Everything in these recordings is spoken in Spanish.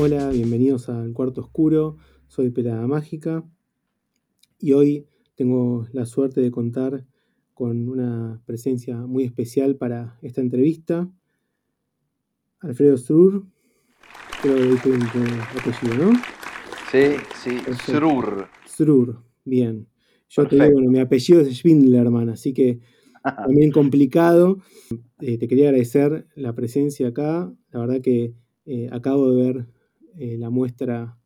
Hola, bienvenidos al Cuarto Oscuro. Soy Pelada Mágica y hoy tengo la suerte de contar con una presencia muy especial para esta entrevista. Alfredo Strur, creo que dije un apellido, ¿no? Sí, sí, Strur. Strur, bien. Yo te digo, bueno, mi apellido es Schwindlerman, así que también complicado. Eh, te quería agradecer la presencia acá. La verdad que eh, acabo de ver eh, la muestra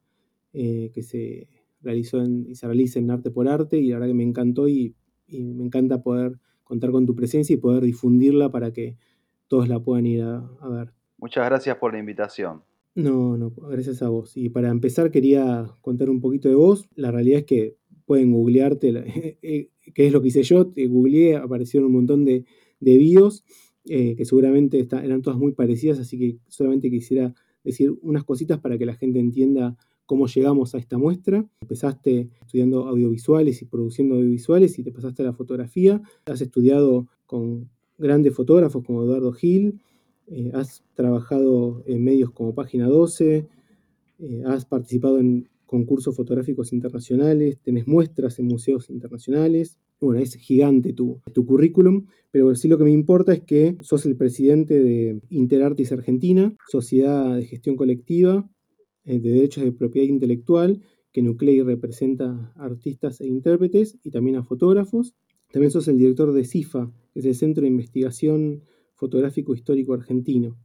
que se realizó y se realiza en Arte por Arte y la verdad que me encantó y, me encanta poder contar con tu presencia y poder difundirla para que todos la puedan ir a, ver. Muchas gracias por la invitación. No, no, gracias a vos. Y para empezar quería contar un poquito de vos. La realidad es que pueden googlearte, qué es lo que hice yo, te googleé, aparecieron un montón de, de bios eh, que seguramente eran todas muy parecidas, así que solamente quisiera decir unas cositas para que la gente entienda cómo llegamos a esta muestra. Empezaste estudiando audiovisuales y produciendo audiovisuales y te pasaste a la fotografía. Has estudiado con grandes fotógrafos como Eduardo Gil, eh, has trabajado en medios como Página 12, eh, has participado en concursos fotográficos internacionales, tenés muestras en museos internacionales. Bueno, es gigante tu, tu currículum, pero sí lo que me importa es que sos el presidente de Interartis Argentina, sociedad de gestión colectiva eh, de derechos de propiedad intelectual, que nuclea y representa a artistas e intérpretes y también a fotógrafos. También sos el director de CIFA, que es el Centro de Investigación Fotográfico Histórico Argentino.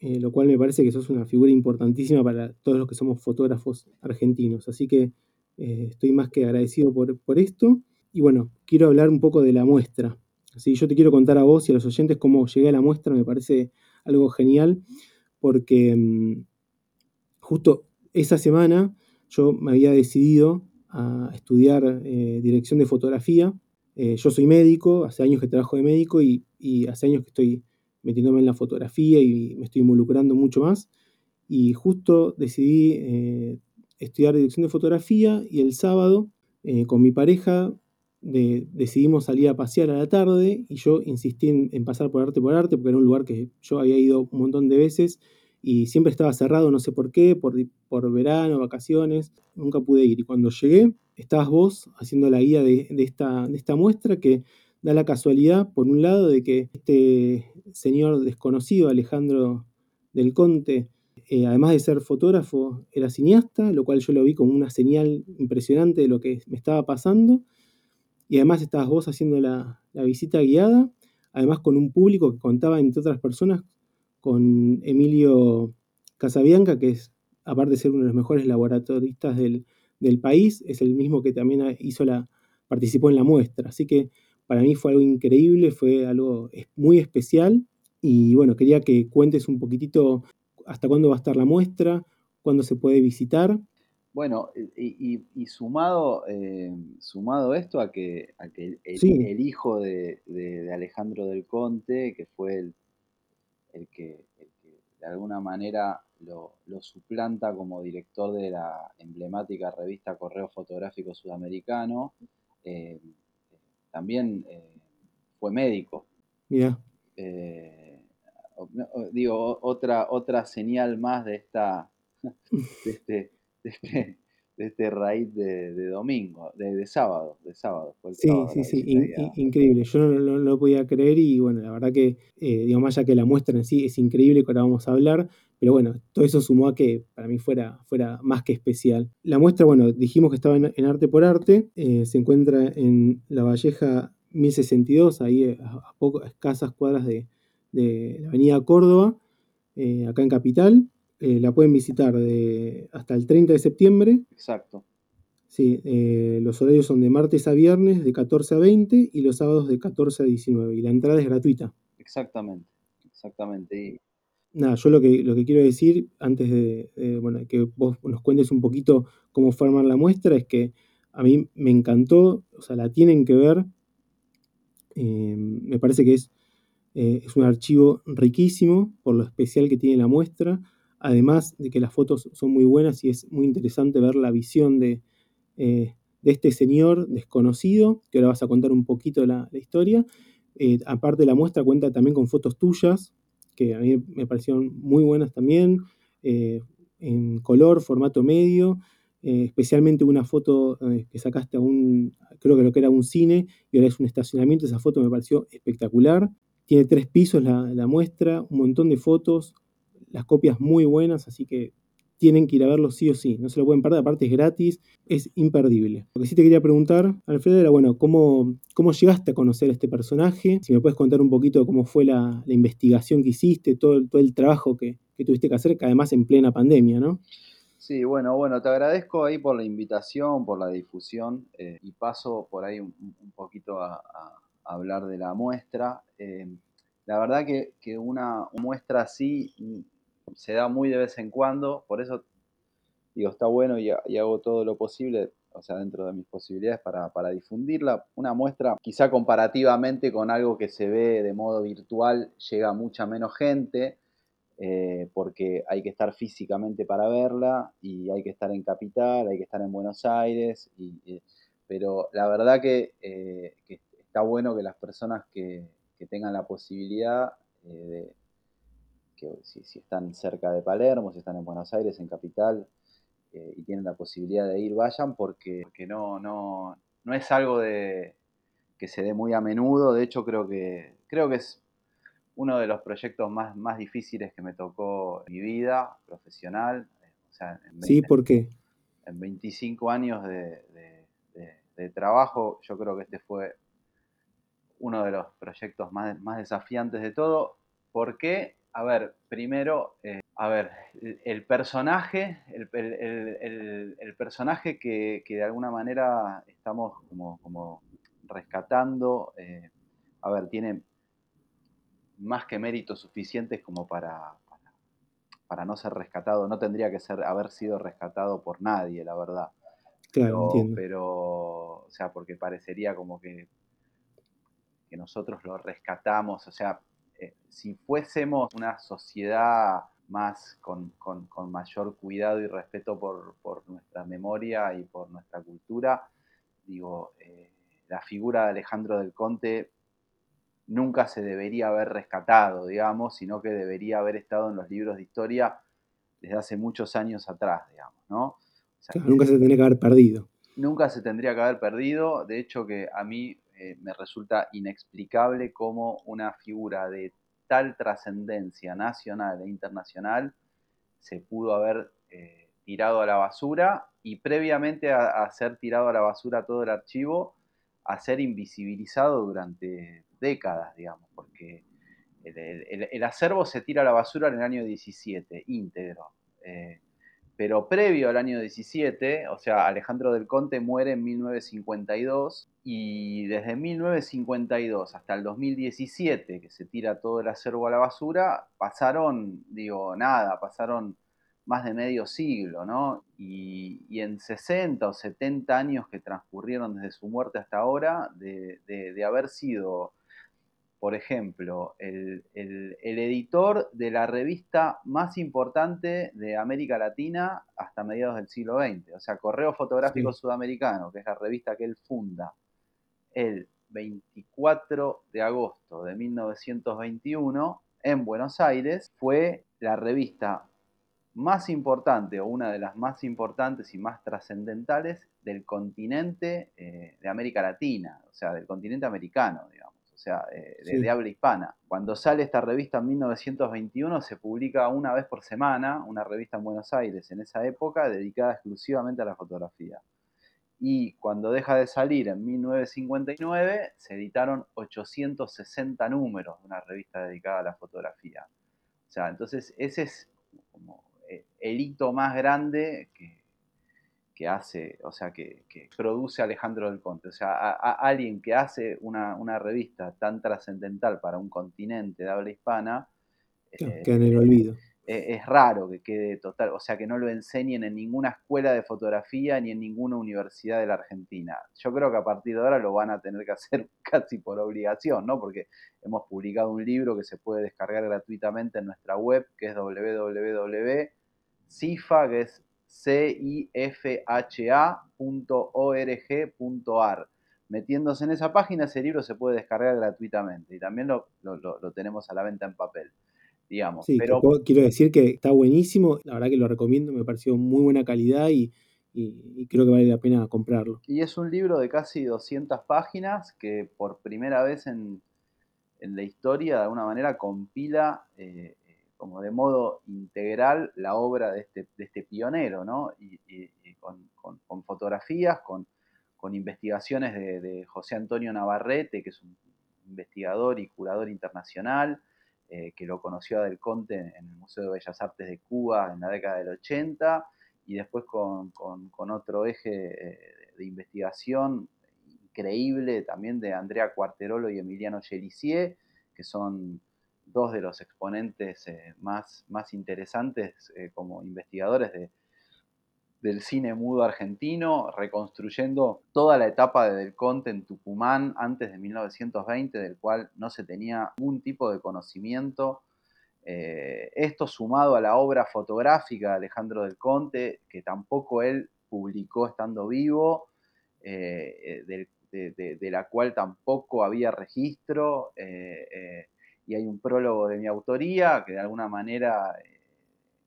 Eh, lo cual me parece que sos una figura importantísima para todos los que somos fotógrafos argentinos. Así que eh, estoy más que agradecido por, esto. Y bueno, quiero hablar un poco de la muestra. Así, yo te quiero contar a vos y a los oyentes cómo llegué a la muestra, me parece algo genial, porque mm, justo esa semana yo me había decidido a estudiar eh, dirección de fotografía. yo soy médico, hace años que trabajo de médico y hace años que estoy metiéndome en la fotografía y me estoy involucrando mucho más. Y justo decidí eh, estudiar dirección de fotografía y el sábado eh, con mi pareja decidimos salir a pasear a la tarde y yo insistí en, pasar por arte por arte porque era un lugar que yo había ido un montón de veces y siempre estaba cerrado, no sé por qué, por, por verano, vacaciones, nunca pude ir. Y cuando llegué, estabas vos haciendo la guía de, esta, de esta muestra que da la casualidad, por un lado, de que este señor desconocido, Alejandro del Conte, eh, además de ser fotógrafo, era cineasta, lo cual yo lo vi como una señal impresionante de lo que me estaba pasando. Y además estabas vos haciendo la, visita guiada, además con un público que contaba, entre otras personas, con Emilio Casabianca, que es, aparte de ser uno de los mejores laboratoristas del, del país, es el mismo que también hizo la, participó en la muestra. Así que para mí fue algo increíble, fue algo muy especial y bueno, quería que cuentes un poquitito hasta cuándo va a estar la muestra, cuándo se puede visitar. Bueno, y, sumado, eh, sumado esto a que, el, hijo de, Alejandro del Conte, que fue el, que, de alguna manera lo, suplanta como director de la emblemática revista Correo Fotográfico Sudamericano, eh, también eh, fue médico. Mira. Eh, digo, otra, otra señal más de esta, de este, este, este, raíz de, domingo, de, sábado, de sábado. sí, sí, sí, increíble. Yo no, lo podía creer y bueno, la verdad que, eh, digo, más allá que la muestra en sí es increíble que ahora vamos a hablar, pero bueno, todo eso sumó a que para mí fuera, fuera más que especial. La muestra, bueno, dijimos que estaba en, Arte por Arte, eh, se encuentra en La Valleja 1062, ahí a, pocas escasas cuadras de, la Avenida Córdoba, eh, acá en Capital. Eh, la pueden visitar de, hasta el 30 de septiembre. Exacto. Sí, los horarios son de martes a viernes de 14 a 20 y los sábados de 14 a 19 y la entrada es gratuita. Exactamente, exactamente nada, yo lo que, lo que quiero decir, antes de, bueno, que vos nos cuentes un poquito cómo fue armar la muestra, es que a mí me encantó, o sea, la tienen que ver. Eh, me parece que es, eh, es un archivo riquísimo por lo especial que tiene la muestra, además de que las fotos son muy buenas y es muy interesante ver la visión de, eh, de este señor desconocido, que ahora vas a contar un poquito la, la historia. aparte la muestra cuenta también con fotos tuyas, que a mí me parecieron muy buenas también. Eh, en color, formato medio, eh, especialmente una foto eh, que sacaste a un, creo que lo que era un cine, y ahora es un estacionamiento, esa foto me pareció espectacular. Tiene tres pisos la muestra, un montón de fotos, las copias muy buenas, así que tienen que ir a verlo sí o sí, no se lo pueden perder, aparte es gratis, es imperdible. Lo que sí te quería preguntar, Alfredo, era, bueno, ¿cómo, cómo llegaste a conocer este personaje? Si me puedes contar un poquito cómo fue la, investigación que hiciste, todo, todo el trabajo que, tuviste que hacer, que además en plena pandemia, ¿no? Sí, bueno, bueno, te agradezco ahí por la invitación, por la difusión eh, y paso por ahí un, poquito a, hablar de la muestra. Eh, la verdad que, que una muestra así se da muy de vez en cuando, por eso digo, está bueno y, hago todo lo posible, o sea, dentro de mis posibilidades para, difundirla. Una muestra, quizá comparativamente con algo que se ve de modo virtual, llega mucha menos gente, eh, porque hay que estar físicamente para verla y hay que estar en Capital, hay que estar en Buenos Aires, pero la verdad que, eh, está bueno que las personas que, tengan la posibilidad eh, de que si, están cerca de Palermo, si están en Buenos Aires, en Capital, eh, y tienen la posibilidad de ir, vayan, porque, no, no, no es algo de, que se dé muy a menudo, de hecho creo que, creo que es uno de los proyectos más, más difíciles que me tocó en mi vida profesional. sí, ¿por qué? En 25 años de, trabajo, yo creo que este fue uno de los proyectos más, más desafiantes de todo. ¿Por qué? A ver, primero, eh, a ver, el, personaje, el, personaje que, de alguna manera estamos como, rescatando, eh, a ver, tiene más que méritos suficientes como para, para, no ser rescatado, no tendría que ser, haber sido rescatado por nadie, la verdad. Claro, pero, pero, o sea, porque parecería como que, que nosotros lo rescatamos, o sea, eh, si fuésemos una sociedad más con, mayor cuidado y respeto por, nuestra memoria y por nuestra cultura, digo, eh, la figura de Alejandro del Conte nunca se debería haber rescatado, digamos, sino que debería haber estado en los libros de historia desde hace muchos años atrás, digamos, ¿no? nunca se tendría que haber perdido. Nunca se tendría que haber perdido, de hecho que a mí eh, me resulta inexplicable cómo una figura de tal trascendencia nacional e internacional se pudo haber eh, tirado a la basura y previamente a, ser tirado a la basura todo el archivo, a ser invisibilizado durante décadas, digamos, porque el, acervo se tira a la basura en el año 17, íntegro. Eh, pero previo al año 17, o sea, Alejandro del Conte muere en 1952 y desde 1952 hasta el 2017, que se tira todo el acervo a la basura, pasaron, digo, nada, pasaron más de medio siglo, ¿no? Y, en 60 o 70 años que transcurrieron desde su muerte hasta ahora, de, de haber sido por ejemplo, el, editor de la revista más importante de América Latina hasta mediados del siglo XX, o sea, Correo Fotográfico Sudamericano, que es la revista que él funda el 24 de agosto de 1921 en Buenos Aires, fue la revista más importante o una de las más importantes y más trascendentales del continente eh, de América Latina, o sea, del continente americano, digamos o sea, eh, de, habla hispana. Cuando sale esta revista en 1921 se publica una vez por semana, una revista en Buenos Aires en esa época dedicada exclusivamente a la fotografía. Y cuando deja de salir en 1959 se editaron 860 números de una revista dedicada a la fotografía. O sea, entonces ese es como eh, el hito más grande que, que hace, o sea, que, produce Alejandro del Conte. O sea, alguien que hace una, revista tan trascendental para un continente de habla hispana. que en el olvido. Eh, es raro que quede total, o sea, que no lo enseñen en ninguna escuela de fotografía ni en ninguna universidad de la Argentina. Yo creo que a partir de ahora lo van a tener que hacer casi por obligación, ¿no? Porque hemos publicado un libro que se puede descargar gratuitamente en nuestra web, que es www.cifa, que es cifha.org.ar. Metiéndose en esa página, ese libro se puede descargar gratuitamente y también lo, tenemos a la venta en papel. Digamos. Sí, pero, quiero decir que está buenísimo, la verdad que lo recomiendo, me pareció muy buena calidad y, creo que vale la pena comprarlo. Y es un libro de casi 200 páginas que por primera vez en, la historia de alguna manera compila eh, como de modo integral la obra de este, este pionero, ¿no? Y, con, fotografías, con, investigaciones de, José Antonio Navarrete, que es un investigador y curador internacional, eh, que lo conoció a Del Conte en el Museo de Bellas Artes de Cuba en la década del 80, y después con, otro eje eh, de investigación increíble también de Andrea Cuarterolo y Emiliano Gelisier, que son dos de los exponentes eh, más, más interesantes como investigadores de, del cine mudo argentino, reconstruyendo toda la etapa de Del Conte en Tucumán antes de 1920, del cual no se tenía ningún tipo de conocimiento. Eh, esto sumado a la obra fotográfica de Alejandro Del Conte, que tampoco él publicó estando vivo, eh, de, la cual tampoco había registro, eh, y hay un prólogo de mi autoría que de alguna manera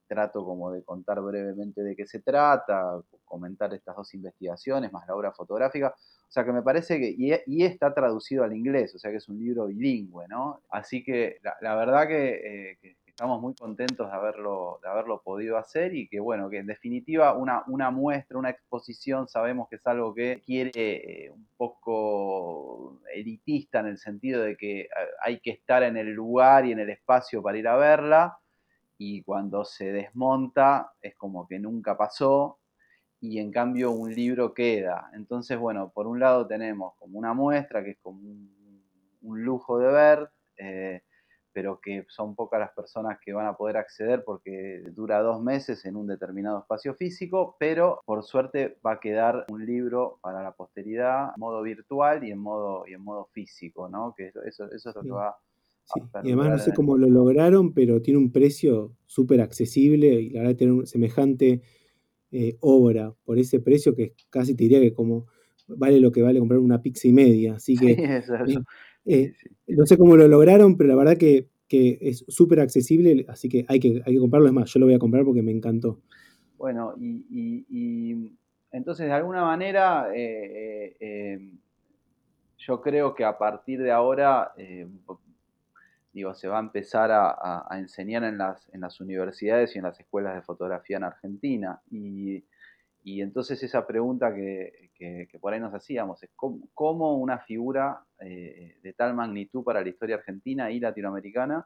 trato como de contar brevemente de qué se trata, comentar estas dos investigaciones, más la obra fotográfica. O sea que me parece que, y, está traducido al inglés, o sea que es un libro bilingüe, ¿no? Así que la, verdad que, eh, estamos muy contentos de haberlo, de haberlo podido hacer y que, bueno, que en definitiva una, una muestra, una exposición, sabemos que es algo que quiere eh, un poco elitista en el sentido de que eh, hay que estar en el lugar y en el espacio para ir a verla y cuando se desmonta es como que nunca pasó y en cambio un libro queda. Entonces, bueno, por un lado tenemos como una muestra que es como un, lujo de ver, eh, pero que son pocas las personas que van a poder acceder porque dura dos meses en un determinado espacio físico, pero por suerte va a quedar un libro para la posteridad en modo virtual y en modo, y en modo físico, ¿no? Que eso, eso, es lo que va Sí, y además no sé cómo lo lograron, pero tiene un precio súper accesible y la verdad tener semejante eh, obra por ese precio que casi te diría que como vale lo que vale comprar una pizza y media. Así que eh, eh, no sé cómo lo lograron, pero la verdad que, es súper accesible, así que hay, que hay que comprarlo. Es más, yo lo voy a comprar porque me encantó. Bueno, y, entonces de alguna manera yo creo que a partir de ahora se va a empezar a, enseñar en las, en las, universidades y en las escuelas de fotografía en Argentina. Y, entonces esa pregunta que, por ahí nos hacíamos es cómo, una figura eh, de tal magnitud para la historia argentina y latinoamericana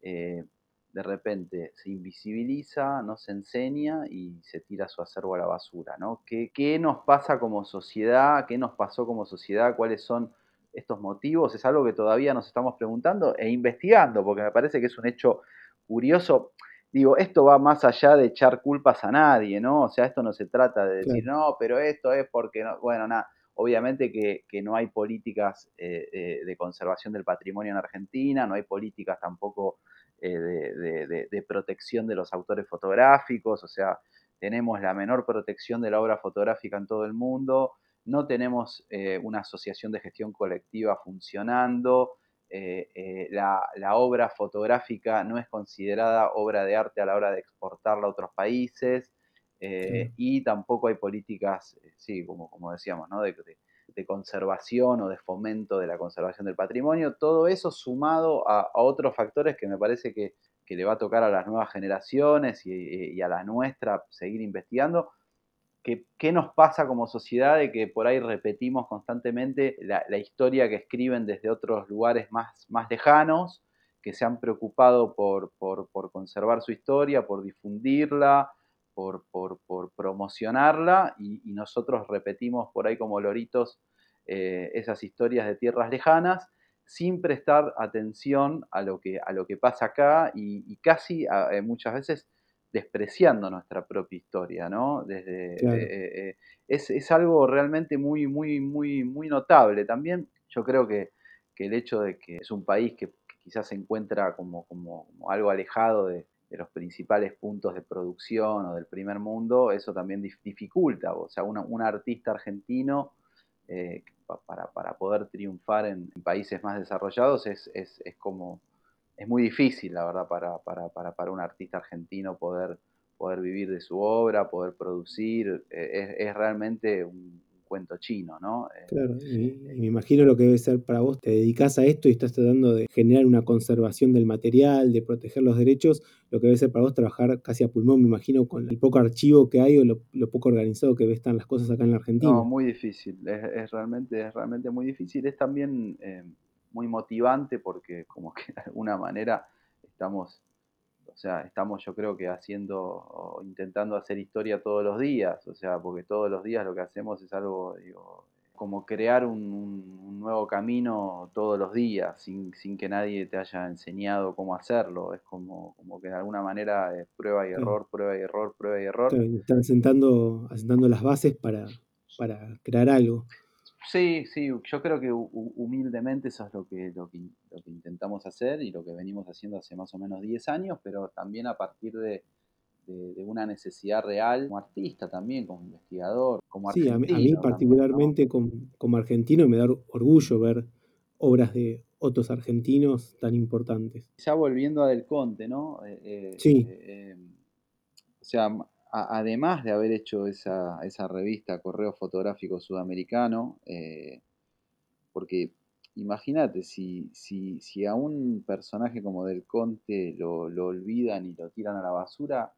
eh, de repente se invisibiliza, no se enseña y se tira su acervo a la basura. ¿no? ¿Qué, ¿Qué nos pasa como sociedad? ¿Qué nos pasó como sociedad? ¿Cuáles son estos motivos es algo que todavía nos estamos preguntando e investigando, porque me parece que es un hecho curioso. Digo, esto va más allá de echar culpas a nadie, ¿no? O sea, esto no se trata de decir, no, pero esto es porque, no, bueno, nada, obviamente que, no hay políticas eh, eh, de conservación del patrimonio en Argentina, no hay políticas tampoco eh, de, de protección de los autores fotográficos, o sea, tenemos la menor protección de la obra fotográfica en todo el mundo, no tenemos eh, una asociación de gestión colectiva funcionando, eh, eh, la, obra fotográfica no es considerada obra de arte a la hora de exportarla a otros países y tampoco hay políticas, sí, como, como decíamos, ¿no? de, conservación o de fomento de la conservación del patrimonio. Todo eso sumado a, otros factores que me parece que, le va a tocar a las nuevas generaciones y, y a la nuestra seguir investigando, ¿Qué, nos pasa como sociedad de que por ahí repetimos constantemente la, historia que escriben desde otros lugares más, más lejanos, que se han preocupado por, conservar su historia, por difundirla, por, promocionarla, y, nosotros repetimos por ahí como loritos eh, esas historias de tierras lejanas, sin prestar atención a lo que, a lo que pasa acá y, casi eh, muchas veces despreciando nuestra propia historia, ¿no? Desde, eh, eh, es, algo realmente muy, muy, muy, muy notable. También yo creo que, el hecho de que es un país que, quizás se encuentra como, como, algo alejado de, los principales puntos de producción o del primer mundo, eso también dificulta. O sea, un artista argentino eh, para, poder triunfar en, países más desarrollados es, es como es muy difícil, la verdad, para, para, para, para un artista argentino poder, poder vivir de su obra, poder producir. Eh, es, es realmente un, cuento chino, ¿no? Eh, claro, y, me imagino lo que debe ser para vos, te dedicas a esto y estás tratando de generar una conservación del material, de proteger los derechos, lo que debe ser para vos trabajar casi a pulmón, me imagino, con el poco archivo que hay o lo, poco organizado que están las cosas acá en la Argentina. No, muy difícil, es, realmente, es realmente muy difícil, es también eh, muy motivante porque como que de alguna manera estamos o sea, estamos yo creo que haciendo, o intentando hacer historia todos los días, o sea, porque todos los días lo que hacemos es algo, digo, como crear un, nuevo camino todos los días, sin, sin, que nadie te haya enseñado cómo hacerlo. Es como, como que de alguna manera es prueba y error, prueba y error, prueba y error. están asentando, asentando las bases para, para crear algo. Sí, sí, yo creo que humildemente eso es lo que, lo que, intentamos hacer y lo que venimos haciendo hace más o menos 10 años, pero también a partir de, una necesidad real como artista también, como investigador, como Sí, a mí, particularmente como, argentino me da orgullo ver obras de otros argentinos tan importantes. Ya volviendo a Del Conte, ¿no? Eh, eh, sí. Eh, o sea, además de haber hecho esa, revista Correo Fotográfico Sudamericano, eh, porque imagínate, si, si, a un personaje como Del Conte lo, olvidan y lo tiran a la basura,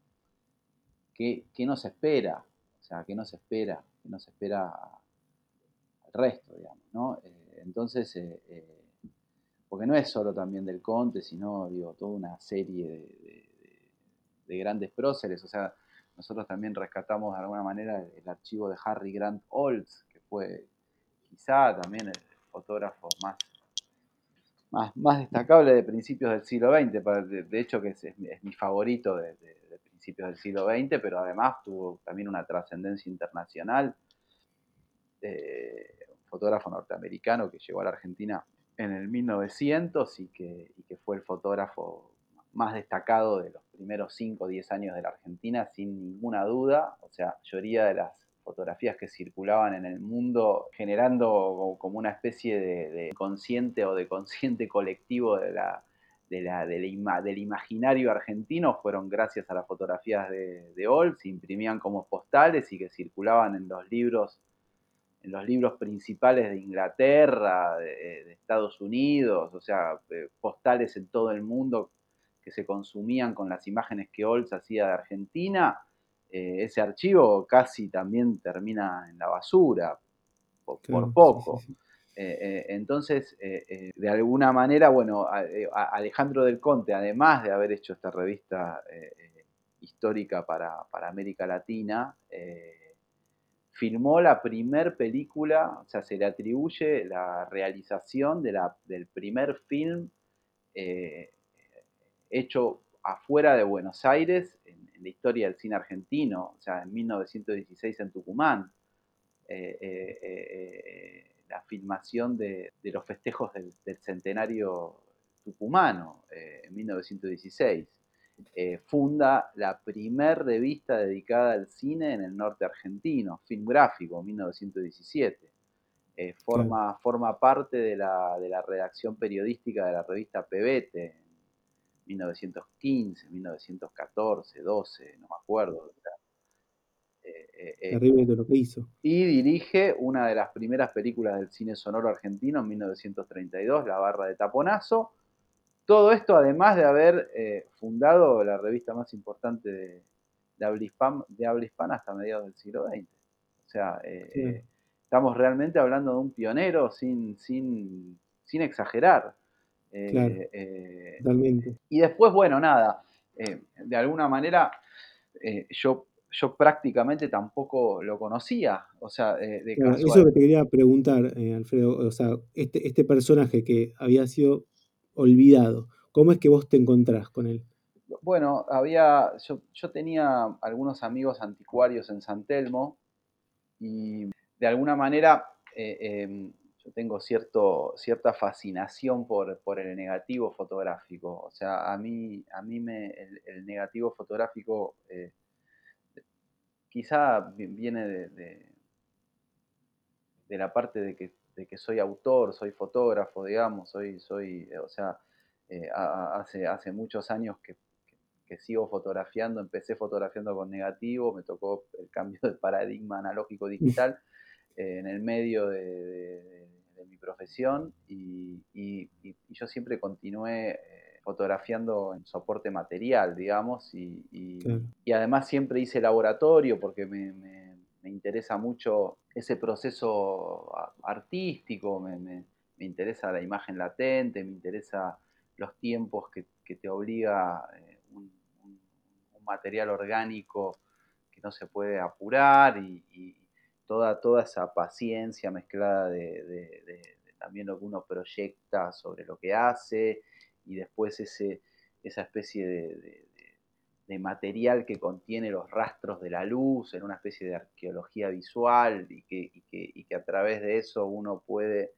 ¿qué, nos espera? O sea, ¿qué nos espera? ¿Qué nos espera al resto, digamos, ¿no? Eh, entonces, eh, porque no es solo también Del Conte, sino, digo, toda una serie de, de grandes próceres, o sea, nosotros también rescatamos de alguna manera el, archivo de Harry Grant Olds, que fue quizá también el fotógrafo más, más, destacable de principios del siglo XX, de, hecho que es, mi favorito de, principios del siglo XX, pero además tuvo también una trascendencia internacional. Eh, un fotógrafo norteamericano que llegó a la Argentina en el 1900 y que, y que fue el fotógrafo más destacado de los primeros 5 o 10 años de la Argentina, sin ninguna duda. O sea, mayoría de las fotografías que circulaban en el mundo generando como una especie de, consciente o de consciente colectivo de la, del imaginario argentino fueron gracias a las fotografías de, de se imprimían como postales y que circulaban en los libros en los libros principales de Inglaterra, de, de Estados Unidos, o sea, eh, postales en todo el mundo que se consumían con las imágenes que Olds hacía de Argentina, eh, ese archivo casi también termina en la basura, por, poco. Eh, eh, entonces, de alguna manera, bueno, Alejandro del Conte, además de haber hecho esta revista histórica para, América Latina, filmó la primer película, o sea, se le atribuye la realización de la, del primer film hecho afuera de Buenos Aires, en, la historia del cine argentino, o sea, en 1916 en Tucumán, eh, eh, eh, la filmación de, los festejos del, centenario tucumano en 1916. funda la primer revista dedicada al cine en el norte argentino, Film Gráfico, 1917. forma, forma parte de la, de la redacción periodística de la revista Pebete 1915, 1914, 12, no me acuerdo. Eh, eh, Terrible de lo que hizo. Y dirige una de las primeras películas del cine sonoro argentino en 1932, La Barra de Taponazo. Todo esto además de haber eh, fundado la revista más importante de, de, habla hispana, hasta mediados del siglo XX. O sea, estamos realmente hablando de un pionero sin, sin, sin exagerar. Claro, eh, totalmente. Y después, bueno, nada, eh, de alguna manera eh, yo, yo prácticamente tampoco lo conocía. O sea, de claro, Eso que te quería preguntar, Alfredo, o sea, este, este personaje que había sido olvidado, ¿cómo es que vos te encontrás con él? Bueno, había, yo, yo tenía algunos amigos anticuarios en San Telmo y de alguna manera tengo cierto, cierta fascinación por, el negativo fotográfico. O sea, a mí, a mí me, el, negativo fotográfico eh, quizá viene de, de, la parte de que, de que, soy autor, soy fotógrafo, digamos, soy, soy, o sea, eh, hace, hace muchos años que, sigo fotografiando, empecé fotografiando con negativo, me tocó el cambio de paradigma analógico-digital en el medio de, mi profesión y, yo siempre continué fotografiando en soporte material, digamos, y, además siempre hice laboratorio porque me, interesa mucho ese proceso artístico, me, interesa la imagen latente, me interesa los tiempos que, te obliga eh, un, material orgánico que no se puede apurar y, toda, toda esa paciencia mezclada de también lo que uno proyecta sobre lo que hace y después ese, esa especie de, material que contiene los rastros de la luz en una especie de arqueología visual y que, que, a través de eso uno puede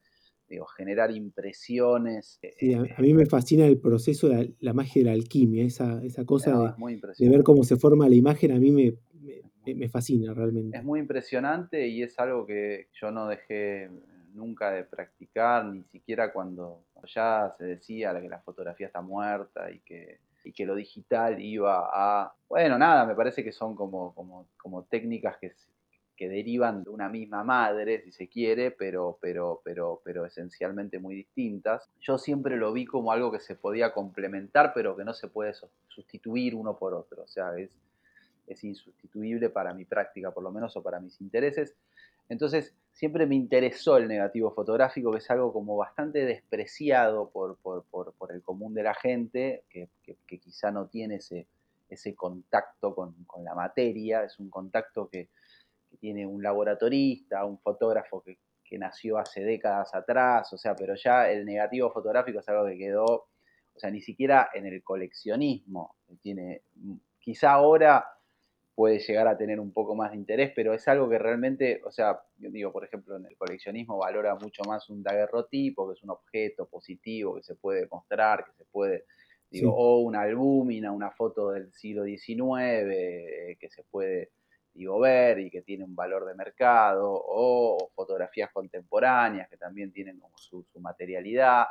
digo, generar impresiones. Sí, a, mí me fascina el proceso de la, magia de la alquimia, esa, esa cosa de, ver cómo se forma la imagen, a mí me, me, fascina realmente. Es muy impresionante y es algo que yo no dejé nunca de practicar, ni siquiera cuando ya se decía que la fotografía está muerta y que, que lo digital iba a... Bueno, nada, me parece que son como, como, como técnicas que, que derivan de una misma madre, si se quiere, pero, pero, pero, pero esencialmente muy distintas. Yo siempre lo vi como algo que se podía complementar, pero que no se puede sustituir uno por otro. O sea, es, es insustituible para mi práctica, por lo menos, o para mis intereses. Entonces, siempre me interesó el negativo fotográfico, que es algo como bastante despreciado por, el común de la gente, que, quizá no tiene ese, ese contacto con, la materia, es un contacto que, tiene un laboratorista, un fotógrafo que, nació hace décadas atrás, o sea, pero ya el negativo fotográfico es algo que quedó, o sea, ni siquiera en el coleccionismo, tiene, quizá ahora puede llegar a tener un poco más de interés, pero es algo que realmente, o sea, yo digo, por ejemplo, en el coleccionismo valora mucho más un daguerrotipo, que es un objeto positivo que se puede mostrar, que se puede, digo, o una albúmina, una foto del siglo XIX eh, que se puede, digo, ver y que tiene un valor de mercado, o, fotografías contemporáneas que también tienen como su, su materialidad.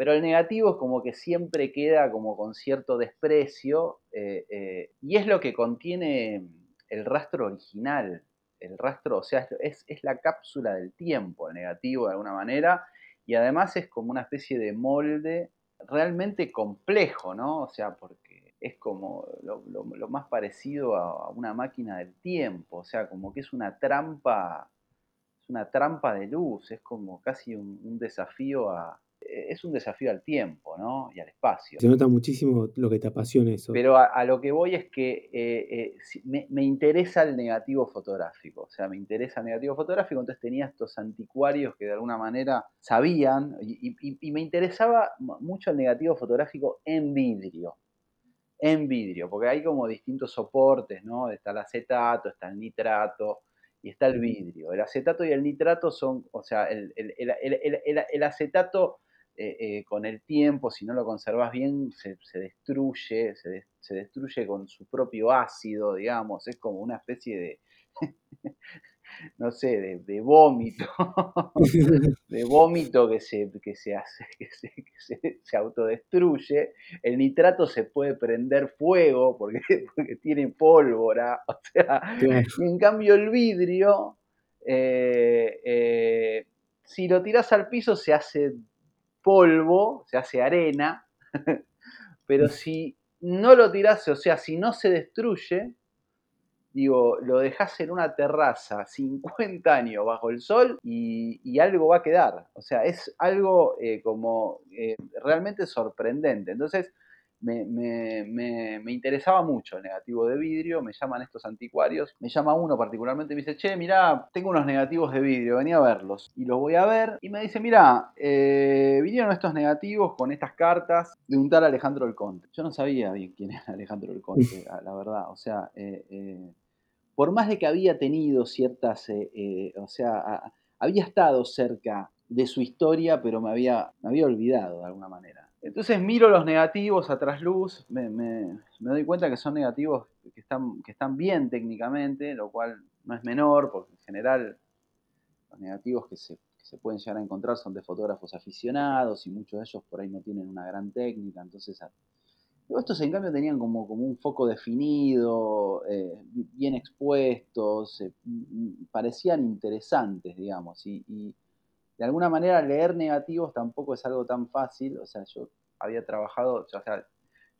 Pero el negativo es como que siempre queda como con cierto desprecio eh, eh, y es lo que contiene el rastro original. El rastro, o sea, es, la cápsula del tiempo, el negativo de alguna manera, y además es como una especie de molde realmente complejo, ¿no? O sea, porque es como lo, más parecido a, una máquina del tiempo, o sea, como que es una trampa, es una trampa de luz, es como casi un desafío a, es un desafío al tiempo, ¿no? Y al espacio. Se nota muchísimo lo que te apasiona eso. Pero a, lo que voy es que eh, eh, me, interesa el negativo fotográfico, o sea, me interesa el negativo fotográfico, entonces tenía estos anticuarios que de alguna manera sabían, y, me interesaba mucho el negativo fotográfico en vidrio, en vidrio, porque hay como distintos soportes, ¿no? Está el acetato, está el nitrato, y está el vidrio. El acetato y el nitrato son, o sea, el, el acetato eh, eh, con el tiempo, si no lo conservas bien, se, destruye, se, destruye con su propio ácido, digamos, es como una especie de, no sé, de, vómito, de vómito que se, que se hace, que se, autodestruye. El nitrato se puede prender fuego porque, porque tiene pólvora, o sea, en cambio el vidrio, eh, si lo tiras al piso se hace polvo, se hace arena, pero si no lo tirás, o sea, si no se destruye, digo, lo dejas en una terraza 50 años bajo el sol y, algo va a quedar. O sea, es algo eh, como eh, realmente sorprendente. Entonces, me, me, interesaba mucho el negativo de vidrio, me llaman estos anticuarios, me llama uno particularmente y me dice, che, mirá, tengo unos negativos de vidrio, venía a verlos. Y los voy a ver y me dice, mirá, eh, vinieron estos negativos con estas cartas de un tal Alejandro del Conte. Yo no sabía bien quién era Alejandro del Conte, la verdad. O sea, eh, eh, por más de que había tenido ciertas, o sea, había estado cerca de su historia, pero me había, me había olvidado de alguna manera. Entonces miro los negativos a trasluz, me, doy cuenta que son negativos que están, bien técnicamente, lo cual no es menor, porque en general los negativos que se, pueden llegar a encontrar son de fotógrafos aficionados y muchos de ellos por ahí no tienen una gran técnica, entonces estos en cambio tenían como, como un foco definido, eh, bien expuestos, eh, parecían interesantes, digamos, y, de alguna manera leer negativos tampoco es algo tan fácil, o sea, yo había trabajado, o sea,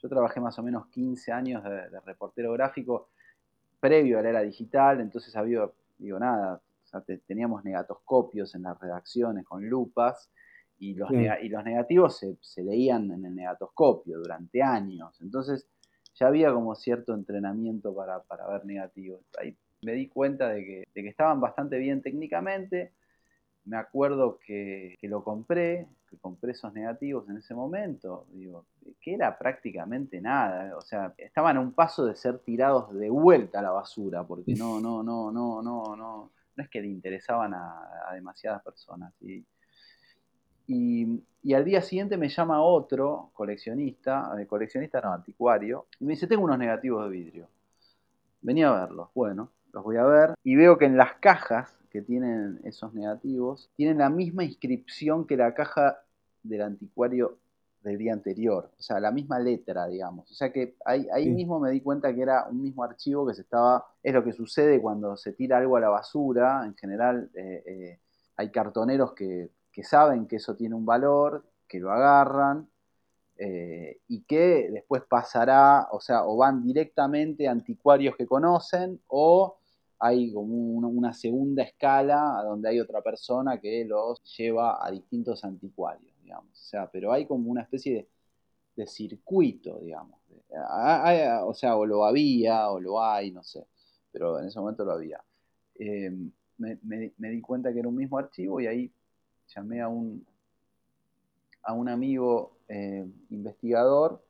yo trabajé más o menos 15 años de, de reportero gráfico previo a la era digital, entonces había, digo, nada, teníamos negatoscopios en las redacciones con lupas y los, y los negativos se, leían en el negatoscopio durante años. Entonces ya había como cierto entrenamiento para, ver negativos. Ahí me di cuenta de que, de que, estaban bastante bien técnicamente. Me acuerdo que, que, lo compré, que compré esos negativos en ese momento. Digo, que era prácticamente nada. O sea, estaban a un paso de ser tirados de vuelta a la basura, porque no, no, no, no, no, no no es que le interesaban a, demasiadas personas. Y, y, al día siguiente me llama otro coleccionista, eh, coleccionista no, anticuario, y me dice, tengo unos negativos de vidrio. Venía a verlos. Bueno, los voy a ver y veo que en las cajas que tienen esos negativos, tienen la misma inscripción que la caja del anticuario del día anterior, o sea, la misma letra, digamos. O sea que ahí, ahí mismo me di cuenta que era un mismo archivo que se estaba, es lo que sucede cuando se tira algo a la basura, en general eh, eh, hay cartoneros que, saben que eso tiene un valor, que lo agarran eh, y que después pasará, o sea, o van directamente a anticuarios que conocen o hay como una segunda escala donde hay otra persona que los lleva a distintos anticuarios. O sea, pero hay como una especie de, circuito, digamos. o sea, o lo había, o lo hay, no sé, pero en ese momento lo había. Em, me, di cuenta que era un mismo archivo y ahí llamé a un, a un amigo eh, investigador,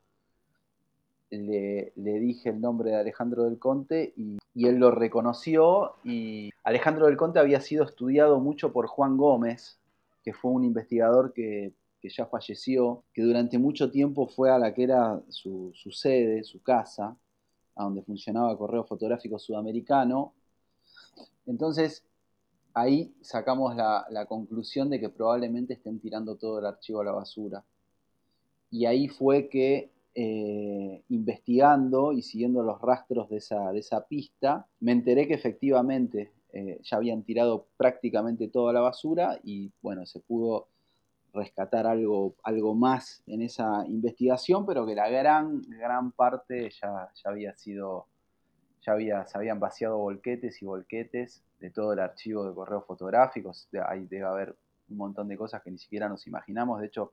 le, dije el nombre de Alejandro del Conte y, él lo reconoció y Alejandro del Conte había sido estudiado mucho por Juan Gómez, que fue un investigador que ya falleció, que durante mucho tiempo fue a la que era su, sede, su casa, a donde funcionaba Correo Fotográfico Sudamericano. Entonces, ahí sacamos la, conclusión de que probablemente estén tirando todo el archivo a la basura. Y ahí fue que, eh, investigando y siguiendo los rastros de esa, de esa pista, me enteré que efectivamente eh, ya habían tirado prácticamente toda la basura y bueno, se pudo rescatar algo, algo más en esa investigación, pero que la gran, gran parte ya, ya había sido, ya había, se habían vaciado volquetes y volquetes de todo el archivo de correos fotográficos. Ahí debe haber un montón de cosas que ni siquiera nos imaginamos. De hecho,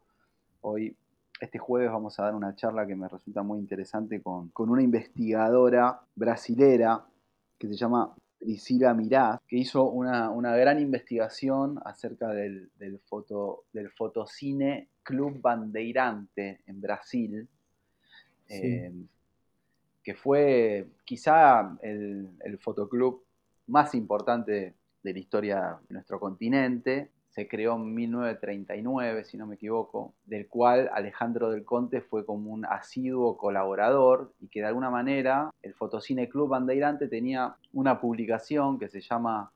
hoy, este jueves, vamos a dar una charla que me resulta muy interesante con, con una investigadora brasilera que se llama Priscila Mirás, que hizo una, gran investigación acerca del, foto, del fotocine Club Bandeirante en Brasil, eh, que fue quizá el, el fotoclub más importante de la historia de nuestro continente, se creó en 1939, si no me equivoco, del cual Alejandro del Conte fue como un asiduo colaborador y que de alguna manera el Fotocine Club Bandeirante tenía una publicación que se llama,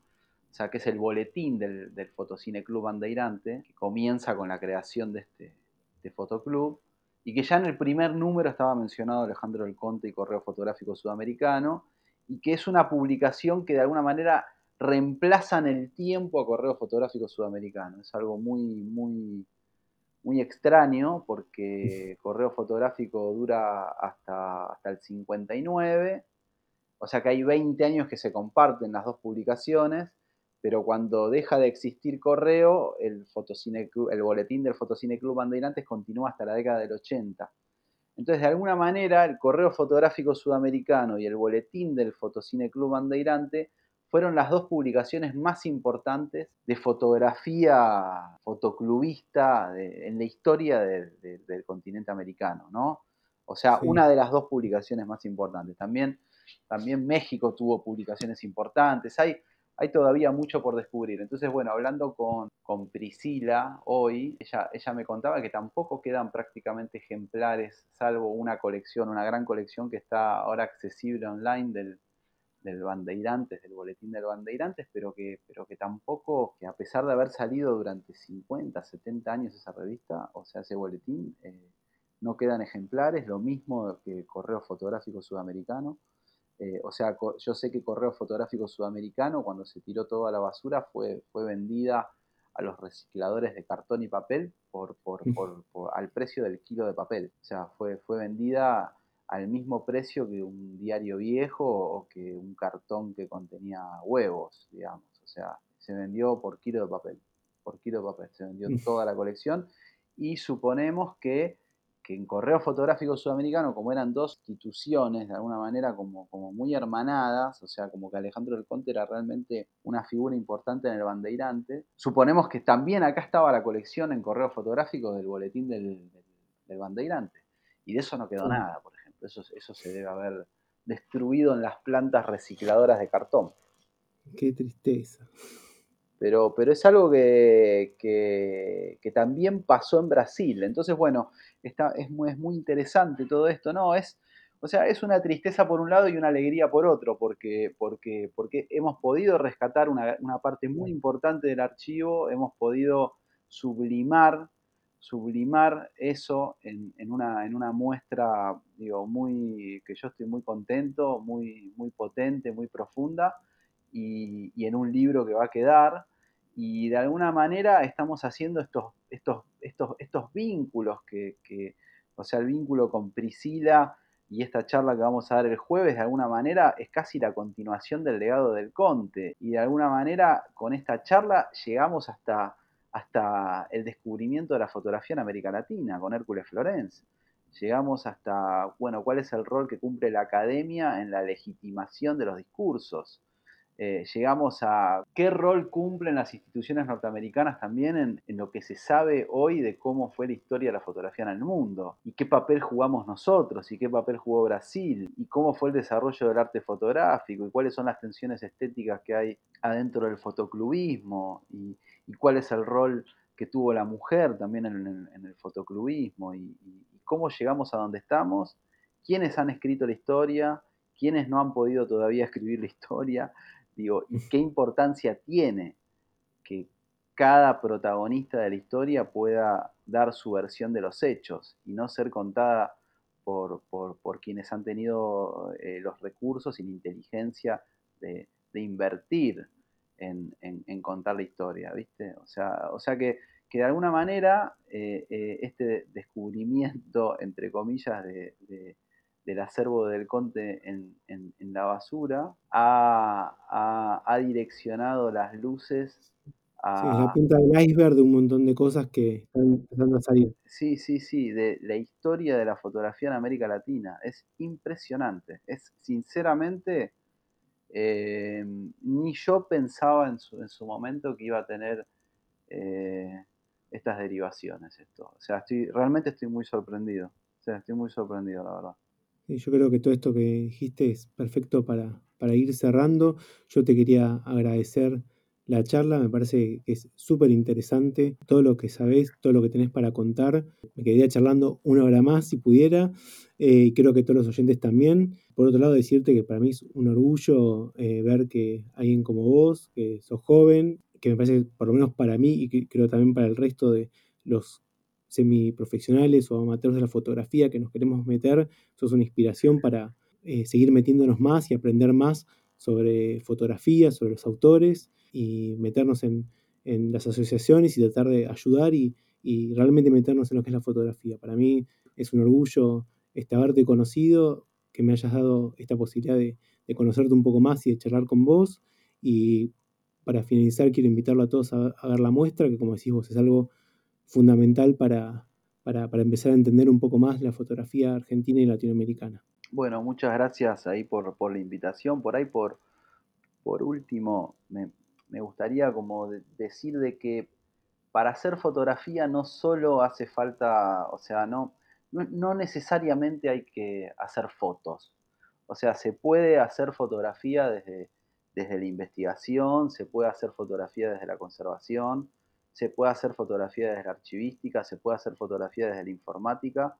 o sea, que es el boletín del, del Fotocine Club Bandeirante, que comienza con la creación de este, este fotoclub y que ya en el primer número estaba mencionado Alejandro del Conte y Correo Fotográfico Sudamericano, y que es una publicación que de alguna manera reemplazan el tiempo a correo fotográfico sudamericano. Es algo muy, muy, muy extraño porque correo fotográfico dura hasta, hasta el 59, o sea que hay 20 años que se comparten las dos publicaciones, pero cuando deja de existir correo, el, fotocine, el boletín del Fotocine Club Bandeirantes continúa hasta la década del 80. Entonces, de alguna manera, el correo fotográfico sudamericano y el boletín del Fotocine Club Bandeirante fueron las dos publicaciones más importantes de fotografía fotoclubista en la historia del continente americano, ¿no? O sea, una de las dos publicaciones más importantes. También, también México tuvo publicaciones importantes. Hay, hay todavía mucho por descubrir. Entonces, bueno, hablando con, con Priscila hoy, ella, ella me contaba que tampoco quedan prácticamente ejemplares, salvo una colección, una gran colección que está ahora accesible online del, del Bandeirantes, del boletín del Bandeirantes, pero que, pero que tampoco, que a pesar de haber salido durante 50, 70 años esa revista, o sea, ese boletín, eh, no quedan ejemplares, lo mismo que Correo Fotográfico Sudamericano. Eh, o sea, yo sé que Correo Fotográfico Sudamericano, cuando se tiró toda la basura, fue, fue vendida a los recicladores de cartón y papel por, por, por, al precio del kilo de papel. O sea, fue, fue vendida al mismo precio que un diario viejo o que un cartón que contenía huevos, digamos. O sea, se vendió por kilo de papel, por kilo de papel, se vendió toda la colección y suponemos que, que en Correo Fotográfico Sudamericano, como eran dos instituciones de alguna manera como, como muy hermanadas, o sea, como que Alejandro del Conte era realmente una figura importante en el bandeirante, suponemos que también acá estaba la colección en Correo Fotográfico del boletín del, del, bandeirante. Y de eso no quedó nada, por ejemplo. Eso, eso se debe haber destruido en las plantas recicladoras de cartón. Qué tristeza. Pero, pero es algo que, que, también pasó en Brasil. Entonces, bueno, está, es, muy, es muy interesante todo esto, ¿no? Es, o sea, es una tristeza por un lado y una alegría por otro, porque, porque, porque hemos podido rescatar una, una parte muy importante del archivo, hemos podido sublimar sublimar eso en, una, en una muestra, digo, muy, que yo estoy muy contento, muy, muy potente, muy profunda, y, en un libro que va a quedar. Y de alguna manera estamos haciendo estos, estos, estos, estos vínculos que, que, o sea, el vínculo con Priscila y esta charla que vamos a dar el jueves, de alguna manera, es casi la continuación del legado del Conte. Y de alguna manera, con esta charla llegamos hasta hasta el descubrimiento de la fotografía en América Latina con Hércules Florence. Llegamos hasta, bueno, cuál es el rol que cumple la academia en la legitimación de los discursos. Eh, llegamos a qué rol cumplen las instituciones norteamericanas también en, en, lo que se sabe hoy de cómo fue la historia de la fotografía en el mundo, y qué papel jugamos nosotros, y qué papel jugó Brasil, y cómo fue el desarrollo del arte fotográfico, y cuáles son las tensiones estéticas que hay adentro del fotoclubismo, y, y cuál es el rol que tuvo la mujer también en, el fotoclubismo y, cómo llegamos a donde estamos, quiénes han escrito la historia, quiénes no han podido todavía escribir la historia, digo, y qué importancia tiene que cada protagonista de la historia pueda dar su versión de los hechos y no ser contada por, quienes han tenido eh, los recursos y la inteligencia de invertir en, contar la historia, ¿viste? O sea, o sea que, de alguna manera eh, eh, este descubrimiento, entre comillas, del acervo del Conte en, la basura ha, direccionado las luces a... Sí, la punta del iceberg de un montón de cosas que están empezando a salir. Sí, sí, sí, de la historia de la fotografía en América Latina. Es impresionante. Es sinceramente eh, ni yo pensaba en su, en su, momento que iba a tener eh, estas derivaciones esto. O sea, realmente estoy muy sorprendido. O sea, estoy muy sorprendido, la verdad. yo creo que todo esto que dijiste es perfecto para ir cerrando. Yo te quería agradecer la charla, me parece que es súper interesante, todo lo que sabés, todo lo que tenés para contar. Me quedaría charlando una hora más si pudiera, eh, y creo que todos los oyentes también. Por otro lado, decirte que para mí es un orgullo eh, ver que alguien como vos, que sos joven, que me parece, por lo menos para mí y creo también para el resto de los semiprofesionales o amateurs de la fotografía que nos queremos meter, sos una inspiración para eh, seguir metiéndonos más y aprender más sobre fotografía, sobre los autores y meternos en, las asociaciones y tratar de ayudar y, realmente meternos en lo que es la fotografía. Para mí es un orgullo este, haberte conocido, que me hayas dado esta posibilidad de, conocerte un poco más y de charlar con vos. Y para finalizar, quiero invitarlo a todos a, ver la muestra, que como decís vos, es algo fundamental para, para, empezar a entender un poco más la fotografía argentina y latinoamericana. Bueno, muchas gracias ahí por, por la invitación. Por ahí, por, por último, me, me gustaría como decir de que para hacer fotografía no solo hace falta, o sea, no, no, necesariamente hay que hacer fotos. O sea, se puede hacer fotografía desde, desde la investigación, se puede hacer fotografía desde la conservación, se puede hacer fotografía desde la archivística, se puede hacer fotografía desde la informática.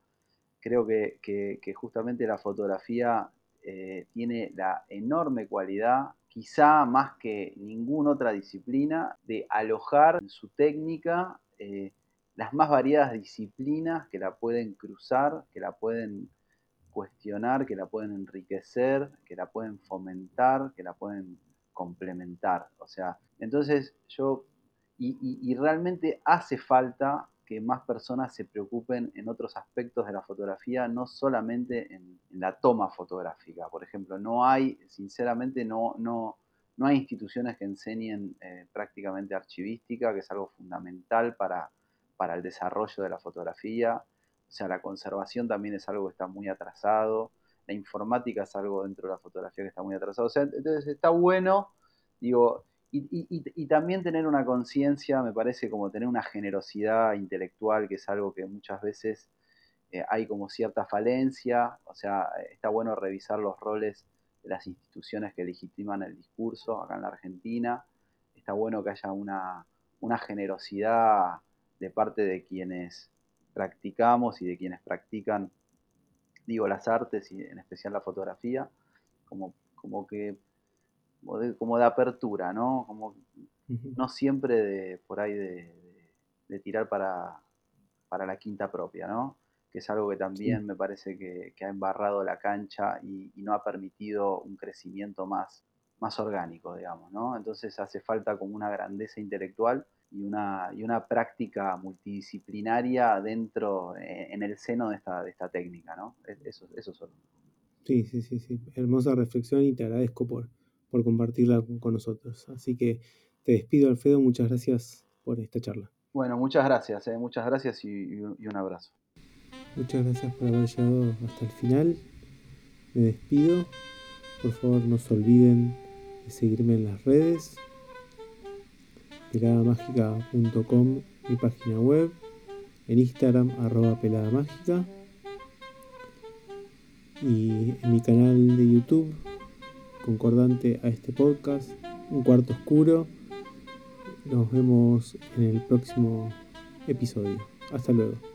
Creo que, que justamente la fotografía eh, tiene la enorme cualidad, quizá más que ninguna otra disciplina, de alojar en su técnica eh, las más variadas disciplinas que la pueden cruzar, que la pueden cuestionar, que la pueden enriquecer, que la pueden fomentar, que la pueden complementar. O sea, entonces yo, y, realmente hace falta que más personas se preocupen en otros aspectos de la fotografía, no solamente en, la toma fotográfica. Por ejemplo, no hay, sinceramente, no, no, no hay instituciones que enseñen eh, prácticamente archivística, que es algo fundamental para, para el desarrollo de la fotografía. O sea, la conservación también es algo que está muy atrasado. La informática es algo dentro de la fotografía que está muy atrasado. O sea, entonces está bueno, digo, y, también tener una conciencia, me parece como tener una generosidad intelectual, que es algo que muchas veces eh, hay como cierta falencia. O sea, está bueno revisar los roles de las instituciones que legitiman el discurso acá en la Argentina. Está bueno que haya una, una generosidad de parte de quienes practicamos y de quienes practican, digo, las artes y en especial la fotografía, como, como que, como de, apertura, ¿no? Como no siempre de, por ahí de, tirar para, para, la quinta propia, ¿no? Que es algo que también me parece que, ha embarrado la cancha y, y, no ha permitido un crecimiento más, más orgánico, digamos, ¿no? Entonces hace falta como una grandeza intelectual y una, y una práctica multidisciplinaria dentro, eh, en el seno de esta, de esta técnica, ¿no? Eso, eso solo. Sí, sí, sí, sí. Hermosa reflexión y te agradezco por, por compartirla con nosotros. Así que te despido, Alfredo. Muchas gracias por esta charla. Bueno, muchas gracias, eh, muchas gracias y, un abrazo. Muchas gracias por haber llegado hasta el final. Me despido. Por favor, no se olviden de seguirme en las redes peladamagica.com, mi página web, en Instagram arroba peladamágica y en mi canal de YouTube concordante a este podcast, Un Cuarto Oscuro. Nos vemos en el próximo episodio. Hasta luego.